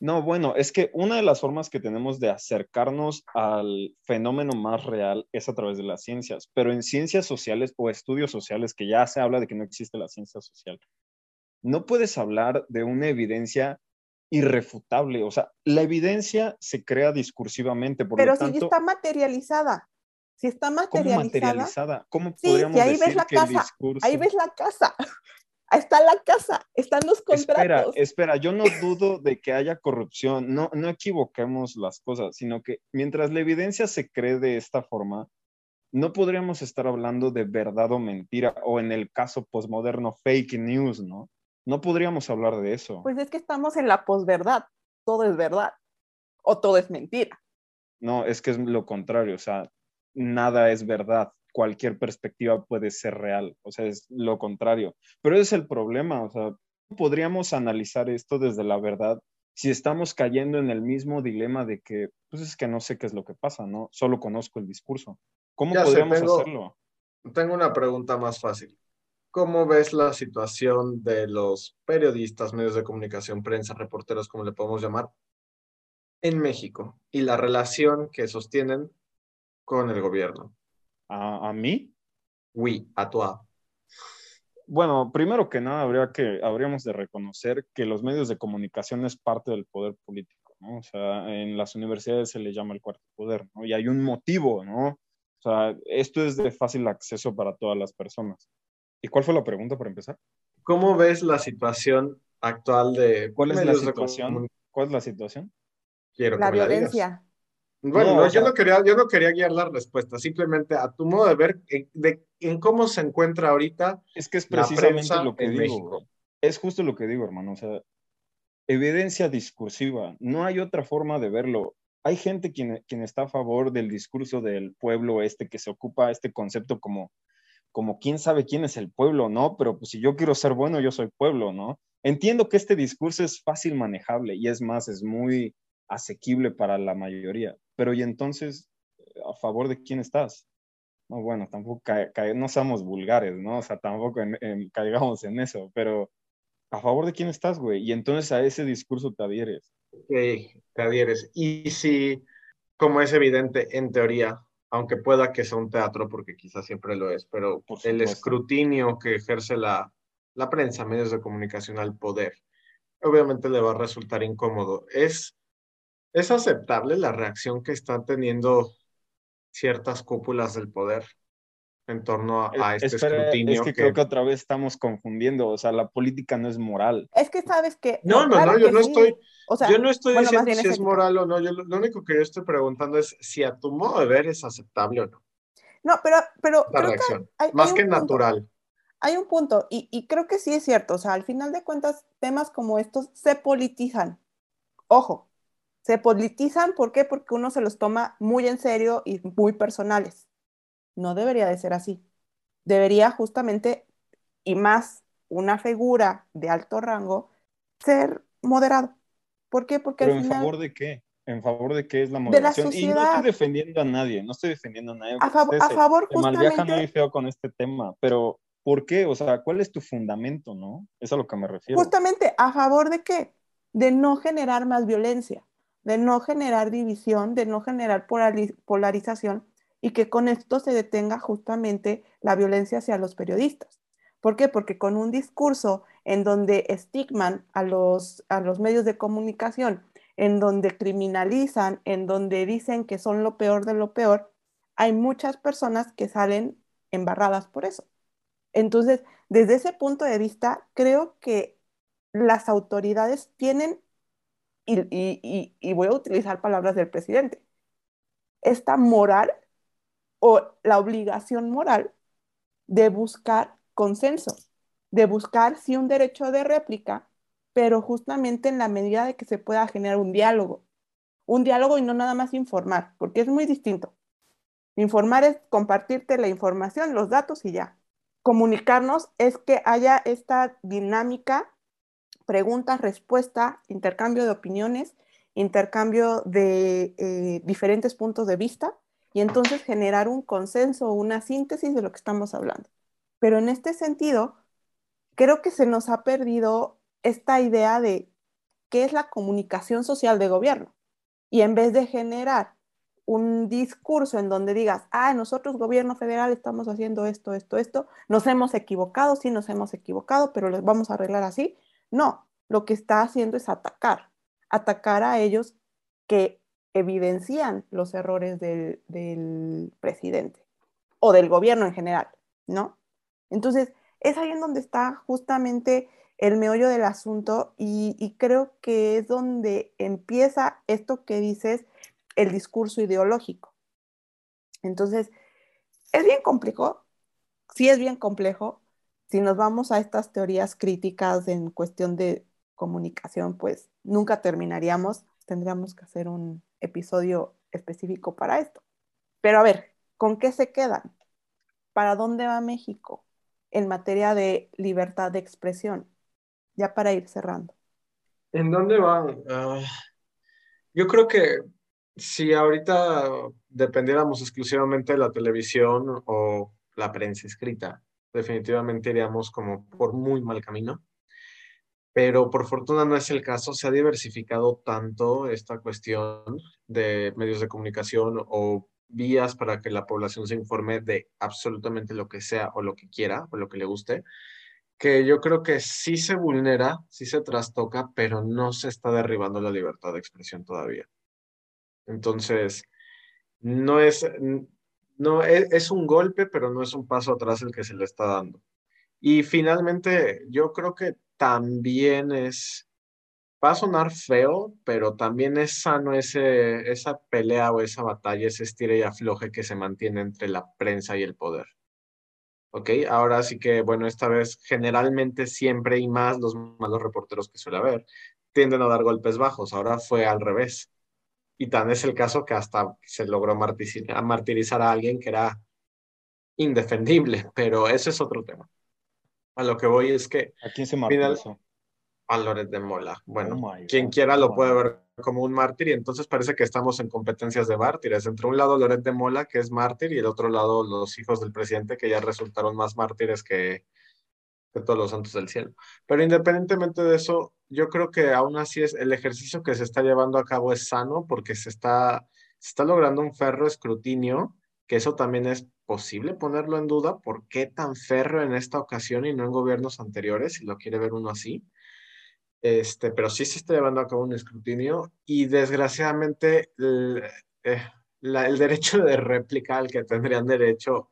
No, bueno, es que una de las formas que tenemos de acercarnos al fenómeno más real es a través de las ciencias, pero en ciencias sociales o estudios sociales, que ya se habla de que no existe la ciencia social, no puedes hablar de una evidencia irrefutable. O sea, la evidencia se crea discursivamente, por Pero lo si ya tanto, está materializada, si está ¿cómo materializada, materializada? ¿Cómo Sí, podríamos y ahí ves decir la que casa, discurso... ahí ves la casa, ahí está la casa, están los Espera, contratos. espera, yo no dudo de que haya corrupción, no, no equivoquemos las cosas, sino que mientras la evidencia se cree de esta forma, no podríamos estar hablando de verdad o mentira, o en el caso posmoderno, fake news, ¿no? No podríamos hablar de eso. Pues es que estamos en la posverdad, todo es verdad o todo es mentira. No, es que es lo contrario, o sea, nada es verdad, cualquier perspectiva puede ser real, o sea, es lo contrario. Pero ese es el problema, o sea, ¿cómo podríamos analizar esto desde la verdad si estamos cayendo en el mismo dilema de que, pues es que no sé qué es lo que pasa, ¿no? Solo conozco el discurso. ¿Cómo Ya sé, podríamos tengo- hacerlo? Tengo una pregunta más fácil. ¿Cómo ves la situación de los periodistas, medios de comunicación, prensa, reporteros, como le podemos llamar, en México y la relación que sostienen con el gobierno? ¿A, a mí? Oui, a toi. Bueno, primero que nada, habría que, habríamos de reconocer que los medios de comunicación es parte del poder político, ¿no? O sea, en las universidades se le llama el cuarto poder, ¿no? Y hay un motivo, ¿no? O sea, esto es de fácil acceso para todas las personas. ¿Y cuál fue la pregunta para empezar? ¿Cómo ves la situación actual de ¿Cuál es la situación? ¿Cuál es la situación? Quiero que La me la digas. violencia. Bueno, No, yo, no quería, yo no quería guiar la respuesta, simplemente a tu modo de ver en, de, en cómo se encuentra ahorita Es que es precisamente lo que digo. México. Es justo lo que digo, hermano. O sea, evidencia discursiva. No hay otra forma de verlo. Hay gente quien, quien está a favor del discurso del pueblo este que se ocupa este concepto como, como quién sabe quién es el pueblo, ¿no? Pero pues si yo quiero ser bueno, yo soy pueblo, ¿no? Entiendo que este discurso es fácil manejable y es más, es muy asequible para la mayoría. Pero y entonces, ¿a favor de quién estás? No, bueno, tampoco ca- ca- no seamos vulgares, ¿no? O sea, tampoco en- en- caigamos en eso, pero ¿a favor de quién estás, güey? Y entonces a ese discurso te adhieres. que te adhieres. Y si, como es evidente en teoría, aunque pueda que sea un teatro, porque quizás siempre lo es, pero el escrutinio que ejerce la, la prensa, medios de comunicación al poder, obviamente le va a resultar incómodo. Es, es aceptable la reacción que están teniendo ciertas cúpulas del poder en torno a, a Es- este espera, escrutinio es que, creo que otra vez estamos confundiendo, o sea, la política no es moral. Es que sabes que. No, no, claro no, yo que no sí. estoy, O sea, yo no estoy bueno, diciendo si es moral o no, yo lo, lo único que yo estoy preguntando es si a tu modo de ver es aceptable o no No, pero, pero la creo que reacción, hay, más hay que un punto. natural. Hay un punto, y, y creo que sí es cierto, o sea, al final de cuentas, temas como estos se politizan. Ojo, se politizan, ¿por qué? Porque uno se los toma muy en serio y muy personales. No debería de ser así. Debería justamente, y más una figura de alto rango, ser moderado. ¿Por qué? Porque ¿Pero en favor de qué? ¿En favor de qué es la moderación? Y no estoy defendiendo a nadie, no estoy defendiendo a nadie. A, a favor, justamente... muy feo con este tema, pero ¿por qué? O sea, ¿cuál es tu fundamento, no? Es a lo que me refiero. Justamente, ¿a favor de qué? De no generar más violencia, de no generar división, de no generar polarización y que con esto se detenga justamente la violencia hacia los periodistas. ¿Por qué? Porque con un discurso en donde estigman a los, a los medios de comunicación, en donde criminalizan, en donde dicen que son lo peor de lo peor, hay muchas personas que salen embarradas por eso. Entonces, desde ese punto de vista, creo que las autoridades tienen, y, voy a utilizar palabras del presidente, esta moral o la obligación moral de buscar consenso, de buscar sí un derecho de réplica, pero justamente en la medida de que se pueda generar un diálogo. Un diálogo y no nada más informar, porque es muy distinto. Informar es compartirte la información, los datos y ya. Comunicarnos es que haya esta dinámica, preguntas, respuesta, intercambio de opiniones, intercambio de eh, diferentes puntos de vista y entonces generar un consenso, una síntesis de lo que estamos hablando. Pero en este sentido, creo que se nos ha perdido esta idea de qué es la comunicación social de gobierno. Y en vez de generar un discurso en donde digas, ah, nosotros gobierno federal estamos haciendo esto, esto, esto, nos hemos equivocado, sí nos hemos equivocado, pero les vamos a arreglar así. No, lo que está haciendo es atacar, atacar a ellos que evidencian los errores del, presidente o del gobierno en general, ¿no? Entonces, es ahí en donde está justamente el meollo del asunto y, creo que es donde empieza esto que dices, el discurso ideológico. Entonces, es bien complejo, sí es bien complejo. Si nos vamos a estas teorías críticas en cuestión de comunicación, pues nunca terminaríamos. Tendríamos que hacer un episodio específico para esto. Pero a ver, ¿con qué se quedan? ¿Para dónde va México en materia de libertad de expresión? Ya para ir cerrando. ¿En dónde van? Ah, yo creo que si ahorita dependiéramos exclusivamente de la televisión o la prensa escrita, definitivamente iríamos como por muy mal camino pero por fortuna no es el caso. Se ha diversificado tanto esta cuestión de medios de comunicación o vías para que la población se informe de absolutamente lo que sea o lo que quiera o lo que le guste, que yo creo que sí se vulnera, sí se trastoca, pero no se está derribando la libertad de expresión todavía. Entonces, no es, no es, es un golpe, pero no es un paso atrás el que se le está dando. Y finalmente, yo creo que también es, va a sonar feo, pero también es sano esa pelea o esa batalla, ese estira y afloje que se mantiene entre la prensa y el poder. ¿Ok? Ahora sí que, bueno, esta vez generalmente siempre y más los malos reporteros que suele haber tienden a dar golpes bajos. Ahora fue al revés. Y tan es el caso que hasta se logró martirizar a alguien que era indefendible, pero ese es otro tema. A lo que voy es que... ¿A quién se martirizó? A Loret de Mola. Bueno, oh quien quiera lo puede ver como un mártir y entonces parece que estamos en competencias de mártires. Entre un lado Loret de Mola, que es mártir, y el otro lado los hijos del presidente, que ya resultaron más mártires que, que todos los santos del cielo. Pero independientemente de eso, yo creo que aún así es el ejercicio que se está llevando a cabo es sano porque se está, está logrando un ferro escrutinio, que eso también es posible ponerlo en duda. ¿Por qué tan férreo en esta ocasión y no en gobiernos anteriores, si lo quiere ver uno así? Este, pero sí se está llevando a cabo un escrutinio y desgraciadamente el, eh, el derecho de réplica al que tendrían derecho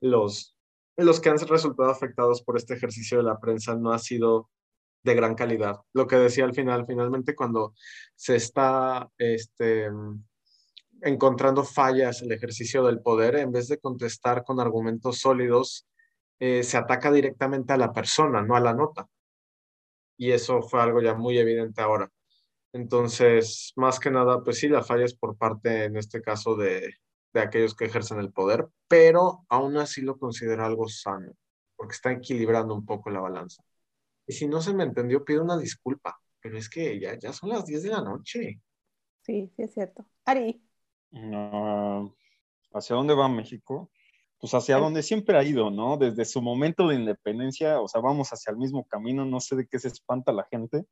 los, los que han resultado afectados por este ejercicio de la prensa no ha sido de gran calidad. Lo que decía al final, finalmente cuando se está este, encontrando fallas el ejercicio del poder, en vez de contestar con argumentos sólidos, eh, se ataca directamente a la persona, no a la nota. Y eso fue algo ya muy evidente ahora. Entonces, más que nada, pues sí, la falla es por parte, en este caso, de, de aquellos que ejercen el poder, pero aún así lo considero algo sano, porque está equilibrando un poco la balanza. Y si no se me entendió, pido una disculpa, pero es que ya, ya son las 10 de la noche. Sí, sí es cierto. Ari. ¿Hacia dónde va México? Pues hacia donde siempre ha ido, ¿no? Desde su momento de independencia, o sea, vamos hacia el mismo camino, no sé de qué se espanta la gente,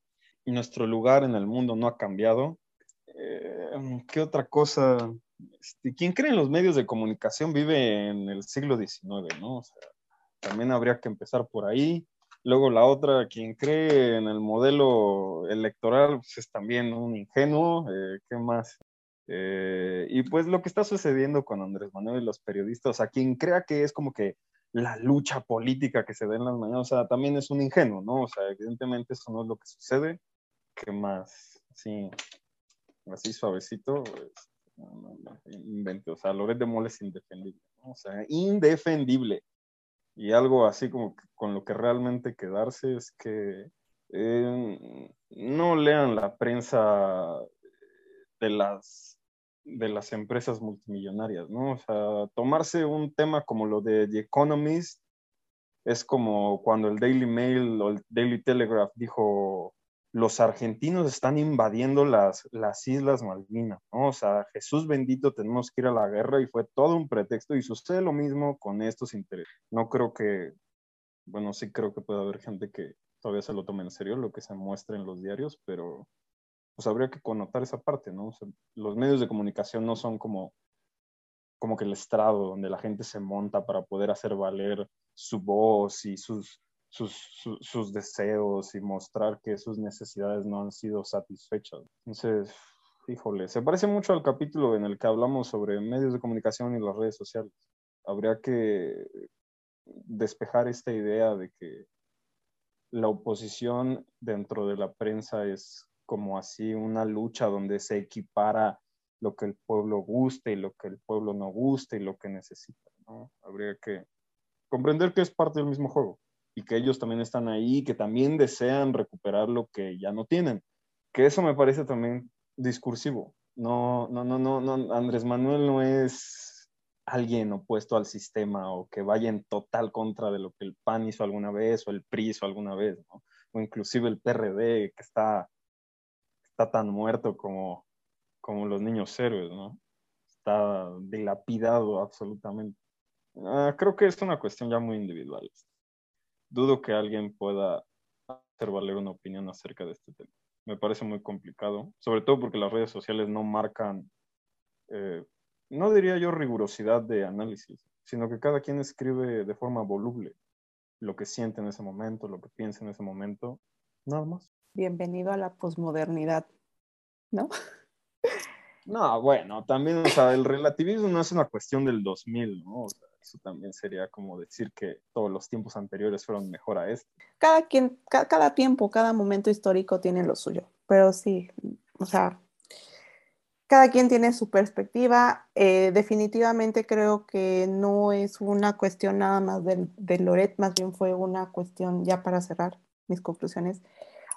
y nuestro lugar en el mundo no ha cambiado. Eh, ¿Qué otra cosa? Este, ¿Quién cree en los medios de comunicación vive en el siglo XIX, ¿no? O sea, también habría que empezar por ahí. Luego la otra, quien cree en el modelo electoral, pues es también un ingenuo. Eh, ¿Qué más? Eh, y pues lo que está sucediendo con Andrés Manuel y los periodistas, a quien crea que es como que la lucha política que se da en las mañanas, o sea, también es un ingenuo, ¿no? O sea, evidentemente eso no es lo que sucede. ¿Qué más? Sí, así suavecito, pues, invento, o sea, Loret de Moles es indefendible, ¿no? O sea, indefendible. Y algo así como con lo que realmente quedarse es que eh, no lean la prensa de las, de las empresas multimillonarias, ¿no? O sea, tomarse un tema como lo de The Economist es como cuando el Daily Mail o el Daily Telegraph dijo los argentinos están invadiendo las, las Islas Malvinas, ¿no? O sea, Jesús bendito, tenemos que ir a la guerra y fue todo un pretexto y sucede lo mismo con estos intereses. No creo que, bueno, sí creo que puede haber gente que todavía se lo tome en serio lo que se muestra en los diarios, pero pues habría que connotar esa parte, ¿no? O sea, los medios de comunicación no son como, como que el estrado donde la gente se monta para poder hacer valer su voz y sus sus, deseos y mostrar que sus necesidades no han sido satisfechas. Entonces, híjole, se parece mucho al capítulo en el que hablamos sobre medios de comunicación y las redes sociales. Habría que despejar esta idea de que la oposición dentro de la prensa es como así una lucha donde se equipara lo que el pueblo guste y lo que el pueblo no guste y lo que necesita. ¿no? Habría que comprender que es parte del mismo juego y que ellos también están ahí, que también desean recuperar lo que ya no tienen. Que eso me parece también discursivo. No, no, no, no, no, Andrés Manuel no es alguien opuesto al sistema o que vaya en total contra de lo que el PAN hizo alguna vez o el PRI hizo alguna vez, ¿no? o inclusive el PRD que está, está tan muerto como, como los niños héroes, ¿no? Está dilapidado absolutamente. Ah, creo que es una cuestión ya muy individual dudo que alguien pueda hacer valer una opinión acerca de este tema. Me parece muy complicado, sobre todo porque las redes sociales no marcan, eh, no diría yo rigurosidad de análisis, sino que cada quien escribe de forma voluble lo que siente en ese momento, lo que piensa en ese momento, nada más. Bienvenido a la posmodernidad, ¿no? No, bueno, también, o sea, el relativismo no es una cuestión del 2000, ¿no? O sea, eso también sería como decir que todos los tiempos anteriores fueron mejor a este. Cada, quien, cada tiempo, cada momento histórico tiene lo suyo, pero sí, o sea, cada quien tiene su perspectiva. Eh, definitivamente creo que no es una cuestión nada más de, de, Loret, más bien fue una cuestión, ya para cerrar mis conclusiones,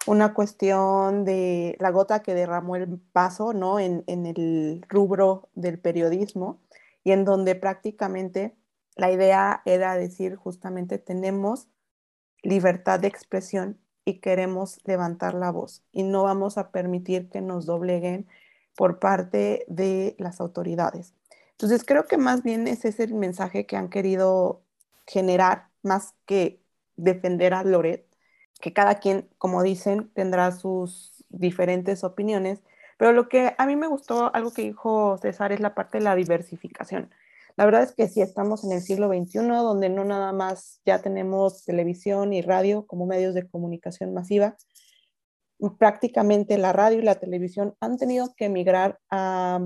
una cuestión de la gota que derramó el vaso, ¿no? En, en el rubro del periodismo y en donde prácticamente la idea era decir justamente tenemos libertad de expresión y queremos levantar la voz y no vamos a permitir que nos dobleguen por parte de las autoridades. Entonces creo que más bien ese es el mensaje que han querido generar, más que defender a Loret, que cada quien, como dicen, tendrá sus diferentes opiniones, pero lo que a mí me gustó, algo que dijo César, es la parte de la diversificación. La verdad es que sí estamos en el siglo XXI, donde no nada más ya tenemos televisión y radio como medios de comunicación masiva. Prácticamente la radio y la televisión han tenido que migrar a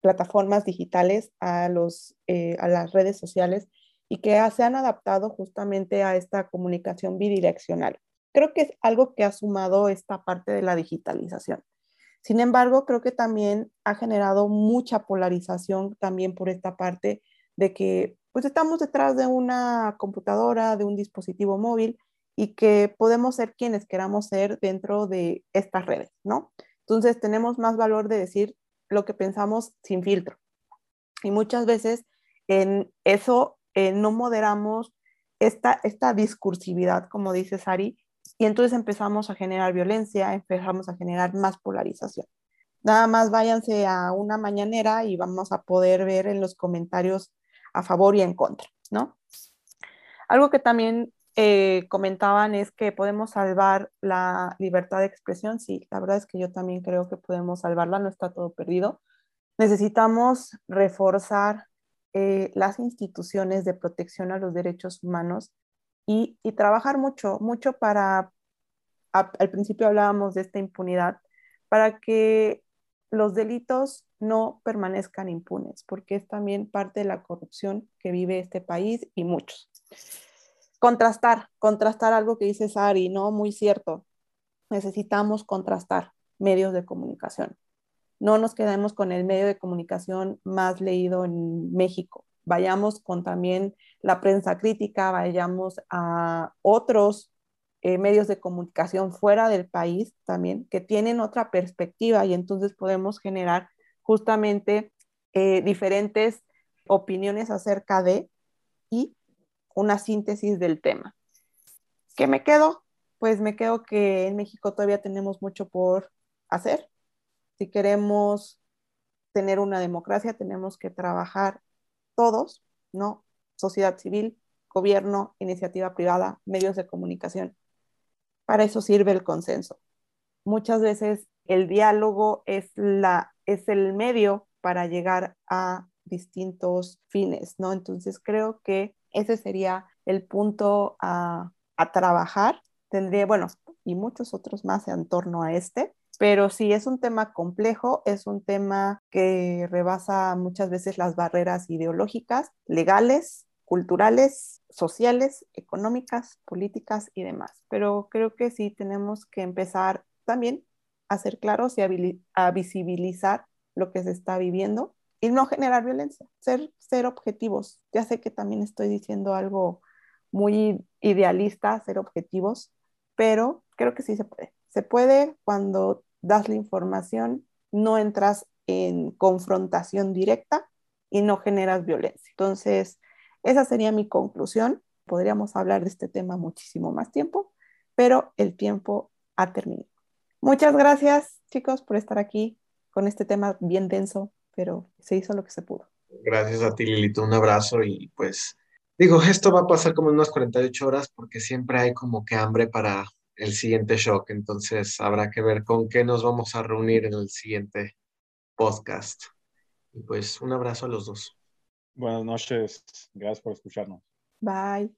plataformas digitales, a, los, eh, a las redes sociales y que se han adaptado justamente a esta comunicación bidireccional. Creo que es algo que ha sumado esta parte de la digitalización. Sin embargo, creo que también ha generado mucha polarización también por esta parte de que pues estamos detrás de una computadora, de un dispositivo móvil y que podemos ser quienes queramos ser dentro de estas redes, ¿no? Entonces tenemos más valor de decir lo que pensamos sin filtro. Y muchas veces en eso eh, no moderamos esta, esta discursividad, como dice Sari, Y entonces empezamos a generar violencia, empezamos a generar más polarización. Nada más váyanse a una mañanera y vamos a poder ver en los comentarios a favor y en contra, ¿no? Algo que también eh, comentaban es que podemos salvar la libertad de expresión. Sí, la verdad es que yo también creo que podemos salvarla, no está todo perdido. Necesitamos reforzar eh, las instituciones de protección a los derechos humanos y, trabajar mucho, mucho para, al principio hablábamos de esta impunidad, para que los delitos no permanezcan impunes, porque es también parte de la corrupción que vive este país y muchos. Contrastar, contrastar algo que dice Sari, ¿no? Muy cierto. Necesitamos contrastar medios de comunicación. No nos quedemos con el medio de comunicación más leído en México. Vayamos con también la prensa crítica, vayamos a otros eh, medios de comunicación fuera del país también que tienen otra perspectiva y entonces podemos generar justamente eh, diferentes opiniones acerca de y una síntesis del tema. ¿Qué me quedo? Pues me quedo que en México todavía tenemos mucho por hacer. Si queremos tener una democracia, tenemos que trabajar todos, ¿no? Sociedad civil, gobierno, iniciativa privada, medios de comunicación, para eso sirve el consenso. Muchas veces el diálogo es, la, es el medio para llegar a distintos fines, ¿no? Entonces creo que ese sería el punto a, a trabajar. Tendría, bueno, y muchos otros más en torno a este, pero sí es un tema complejo, es un tema que rebasa muchas veces las barreras ideológicas, legales, culturales, sociales, económicas, políticas y demás. Pero creo que sí tenemos que empezar también a ser claros y a, visibilizar lo que se está viviendo y no generar violencia, ser, ser objetivos. Ya sé que también estoy diciendo algo muy idealista, ser objetivos, pero creo que sí se puede. Se puede cuando das la información, no entras en confrontación directa y no generas violencia. Entonces, esa sería mi conclusión. Podríamos hablar de este tema muchísimo más tiempo, pero el tiempo ha terminado. Muchas gracias, chicos, por estar aquí con este tema bien denso, pero se hizo lo que se pudo. Gracias a ti, Lilito. Un abrazo y pues digo, esto va a pasar como en unas 48 horas porque siempre hay como que hambre para el siguiente shock, entonces habrá que ver con qué nos vamos a reunir en el siguiente podcast. Y pues un abrazo a los dos. Buenas noches. Gracias por escucharnos. Bye.